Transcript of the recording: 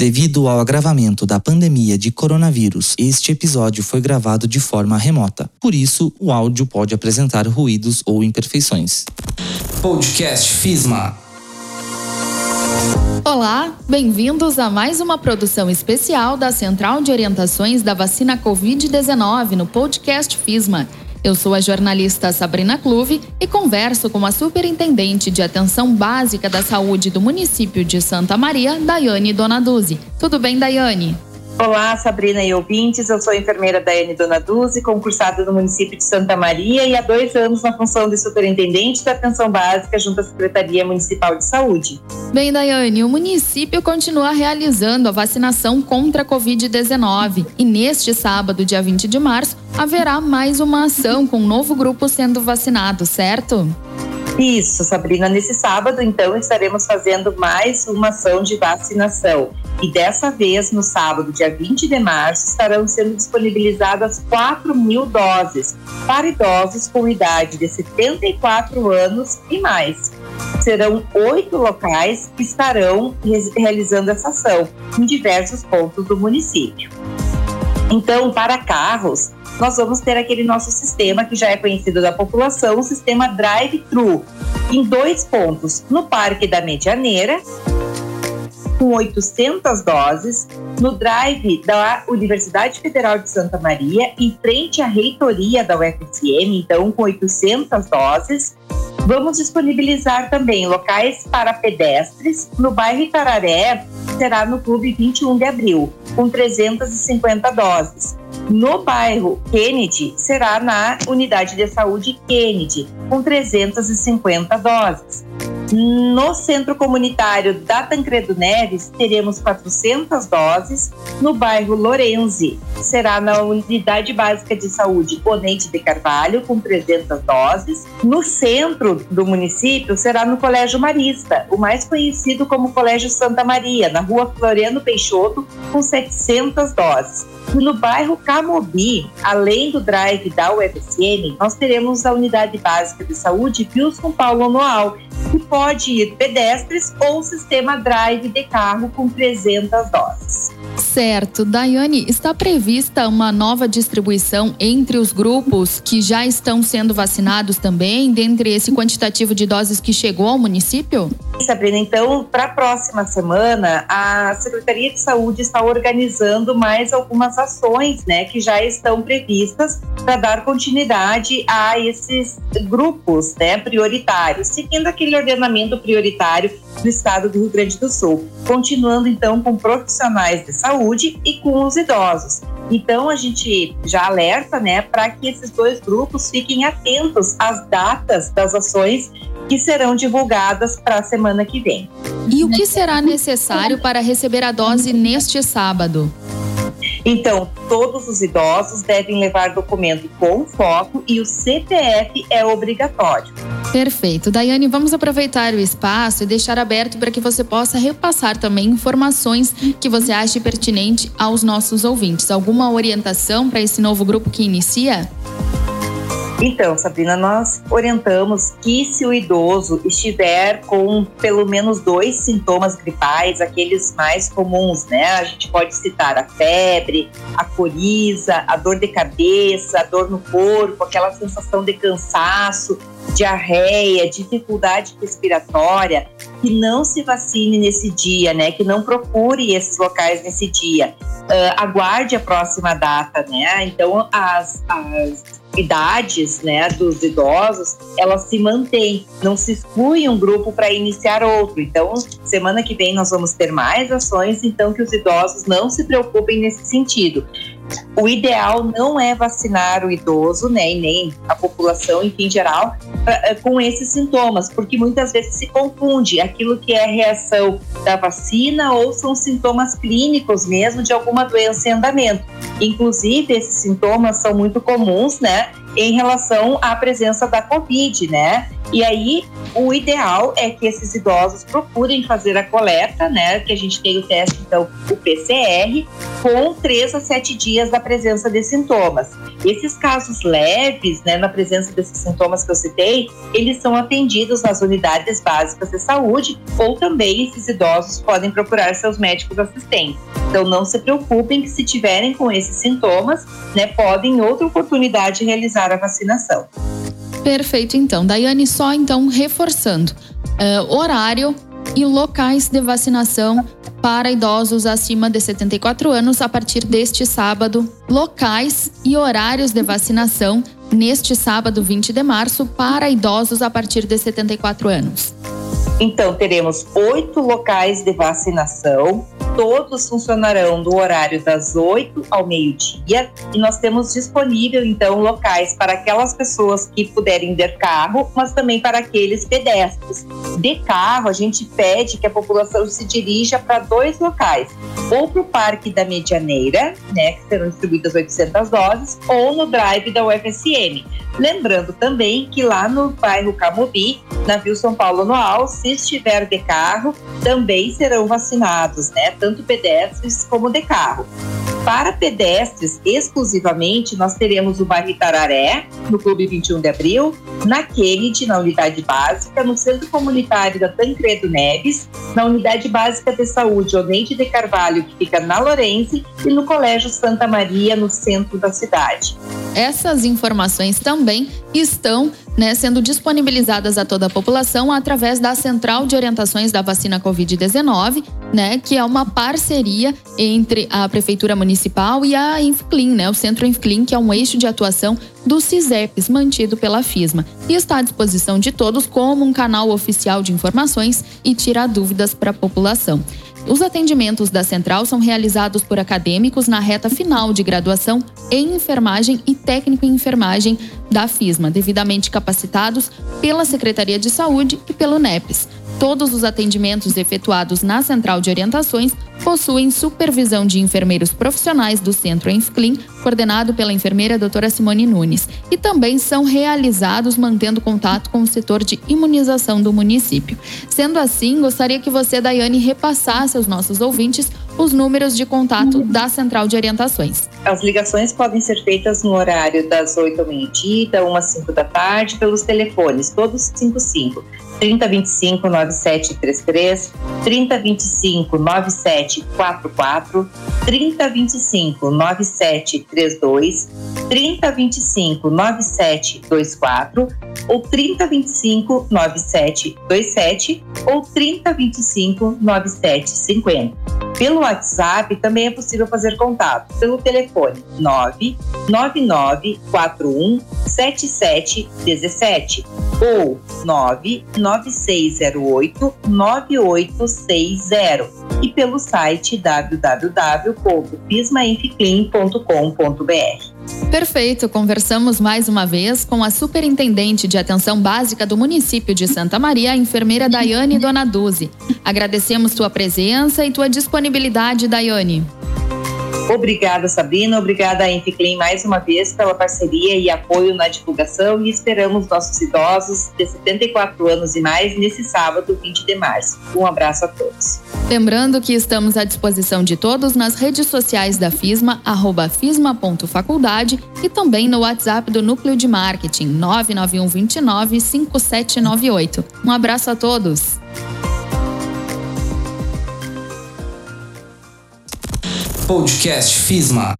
Devido ao agravamento da pandemia de coronavírus, este episódio foi gravado de forma remota. Por isso, o áudio pode apresentar ruídos ou imperfeições. Podcast FISMA. Olá, bem-vindos a mais uma produção especial da Central de Orientações da Vacina Covid-19 no podcast FISMA. Eu sou a jornalista Sabrina Clube e converso com a superintendente de atenção básica da saúde do município de Santa Maria, Daiane Donaduzzi. Tudo bem, Daiane? Olá, Sabrina e ouvintes. Eu sou enfermeira Daiane Donaduzzi, concursada no município de Santa Maria e há dois anos na função de superintendente da atenção básica junto à Secretaria Municipal de Saúde. Bem, Daiane, o município continua realizando a vacinação contra a Covid-19 e neste sábado, dia 20 de março, haverá mais uma ação com um novo grupo sendo vacinado, certo? Isso, Sabrina. Nesse sábado, então, estaremos fazendo mais uma ação de vacinação. E dessa vez, no sábado, dia 20 de março, estarão sendo disponibilizadas 4 mil doses para idosos com idade de 74 anos e mais. Serão oito locais que estarão realizando essa ação em diversos pontos do município. Então, para carros, nós vamos ter aquele nosso sistema que já é conhecido da população, o sistema drive-thru, em dois pontos, no Parque da Medianeira, com 800 doses, no drive da Universidade Federal de Santa Maria, em frente à reitoria da UFSM, então com 800 doses. Vamos disponibilizar também locais para pedestres no bairro Itararé, será no Clube 21 de Abril, com 350 doses. No bairro Kennedy, será na Unidade de Saúde Kennedy, com 350 doses. No Centro Comunitário da Tancredo Neves, teremos 400 doses. No bairro Lorenzi, será na Unidade Básica de Saúde Ponente de Carvalho, com 300 doses. No centro do município, será no Colégio Marista, o mais conhecido como Colégio Santa Maria, na rua Floriano Peixoto, com 700 doses. E no bairro Camobi, além do drive da UFSM, nós teremos a Unidade Básica de Saúde Wilson Paulo Noal, que pode ir pedestres ou sistema drive de carro com 300 doses. Certo. Daiane, está prevista uma nova distribuição entre os grupos que já estão sendo vacinados também, dentre esse quantitativo de doses que chegou ao município? Sabrina, então, para a próxima semana, a Secretaria de Saúde está organizando mais algumas ações, né, que já estão previstas para dar continuidade a esses grupos, né, prioritários, seguindo aquele ordenamento prioritário do estado do Rio Grande do Sul. Continuando, então, com profissionais de saúde e com os idosos. Então, a gente já alerta, né, para que esses dois grupos fiquem atentos às datas das ações que serão divulgadas para a semana que vem. E o que será necessário para receber a dose neste sábado? Então, todos os idosos devem levar documento com foto e o CPF é obrigatório. Perfeito. Daiane, vamos aproveitar o espaço e deixar aberto para que você possa repassar também informações que você ache pertinente aos nossos ouvintes. Alguma orientação para esse novo grupo que inicia? Então, Sabrina, nós orientamos que se o idoso estiver com pelo menos dois sintomas gripais, aqueles mais comuns, né? A gente pode citar a febre, a coriza, a dor de cabeça, a dor no corpo, aquela sensação de cansaço, diarreia, dificuldade respiratória, que não se vacine nesse dia, né? Que não procure esses locais nesse dia. Uh, aguarde a próxima data, né? Então, as, as idades né, dos idosos, elas se mantêm, não se exclui um grupo para iniciar outro. Então, semana que vem nós vamos ter mais ações, então que os idosos não se preocupem nesse sentido. O ideal não é vacinar o idoso, né, e nem a população, enfim, geral, eh, com esses sintomas, porque muitas vezes se confunde aquilo que é reação da vacina ou são sintomas clínicos mesmo de alguma doença em andamento. Inclusive, esses sintomas são muito comuns, né, em relação à presença da Covid, né? E aí, o ideal é que esses idosos procurem fazer a coleta, né? Que a gente tem o teste, então, o PCR, com três a sete dias da presença de sintomas. Esses casos leves, né, na presença desses sintomas que eu citei, eles são atendidos nas unidades básicas de saúde ou também esses idosos podem procurar seus médicos assistentes. Então não se preocupem que se tiverem com esses sintomas, né, podem em outra oportunidade realizar a vacinação. Perfeito, então. Daiane, só então reforçando. Uh, horário e locais de vacinação para idosos acima de 74 anos a partir deste sábado. Locais e horários de vacinação neste sábado 20 de março para idosos a partir de 74 anos. Então, teremos oito locais de vacinação todos funcionarão do horário das 8 ao meio-dia e nós temos disponível então locais para aquelas pessoas que puderem ter carro, mas também para aqueles pedestres. De carro, a gente pede que a população se dirija para dois locais, ou para o Parque da Medianeira, né, que serão distribuídas 800 doses, ou no drive da UFSM. Lembrando também que lá no bairro Camobi, na Vila São Paulo Anual, se estiver de carro, também serão vacinados, né? Tanto pedestres como de carro. Para pedestres, exclusivamente, nós teremos o bairro Itararé, no Clube 21 de Abril, na Kennedy, na unidade básica, no Centro Comunitário da Tancredo Neves, na unidade básica de saúde Oneide de Carvalho, que fica na Lourenço, e no Colégio Santa Maria, no centro da cidade. Essas informações também estão né, sendo disponibilizadas a toda a população através da Central de Orientações da Vacina Covid-19, né, que é uma parceria entre a Prefeitura Municipal e a Infclin, né, o Centro Infclin, que é um eixo de atuação do CISEPS, mantido pela FISMA, e está à disposição de todos como um canal oficial de informações e tira dúvidas para a população. Os atendimentos da central são realizados por acadêmicos na reta final de graduação em enfermagem e técnico em enfermagem da FISMA, devidamente capacitados pela Secretaria de Saúde e pelo NEPES. Todos os atendimentos efetuados na central de orientações possuem supervisão de enfermeiros profissionais do Centro Enfclin, coordenado pela enfermeira doutora Simone Nunes, e também são realizados mantendo contato com o setor de imunização do município. Sendo assim, gostaria que você, Daiane, repassasse aos nossos ouvintes os números de contato da Central de Orientações. As ligações podem ser feitas no horário das 8 ao meio-dia, da 1 às 5 da tarde, pelos telefones, todos 55 3025 9733, 3025 9744, 3025 9732, 3025 9724 ou 3025 9727 ou 3025 9750. Pelo WhatsApp também é possível fazer contato pelo telefone 99941 7717 ou 99608 9860 e pelo site www.pismainfclean.com.br. Perfeito, conversamos mais uma vez com a Superintendente de Atenção Básica do município de Santa Maria, a enfermeira Daiane Donaduzzi. Agradecemos tua presença e tua disponibilidade, Daiane. Obrigada, Sabrina. Obrigada a Inficlin mais uma vez pela parceria e apoio na divulgação e esperamos nossos idosos de 74 anos e mais nesse sábado, 20 de março. Um abraço a todos. Lembrando que estamos à disposição de todos nas redes sociais da FISMA, arroba fisma.faculdade e também no WhatsApp do Núcleo de Marketing 991 29 5798. Um abraço a todos. Podcast FISMA.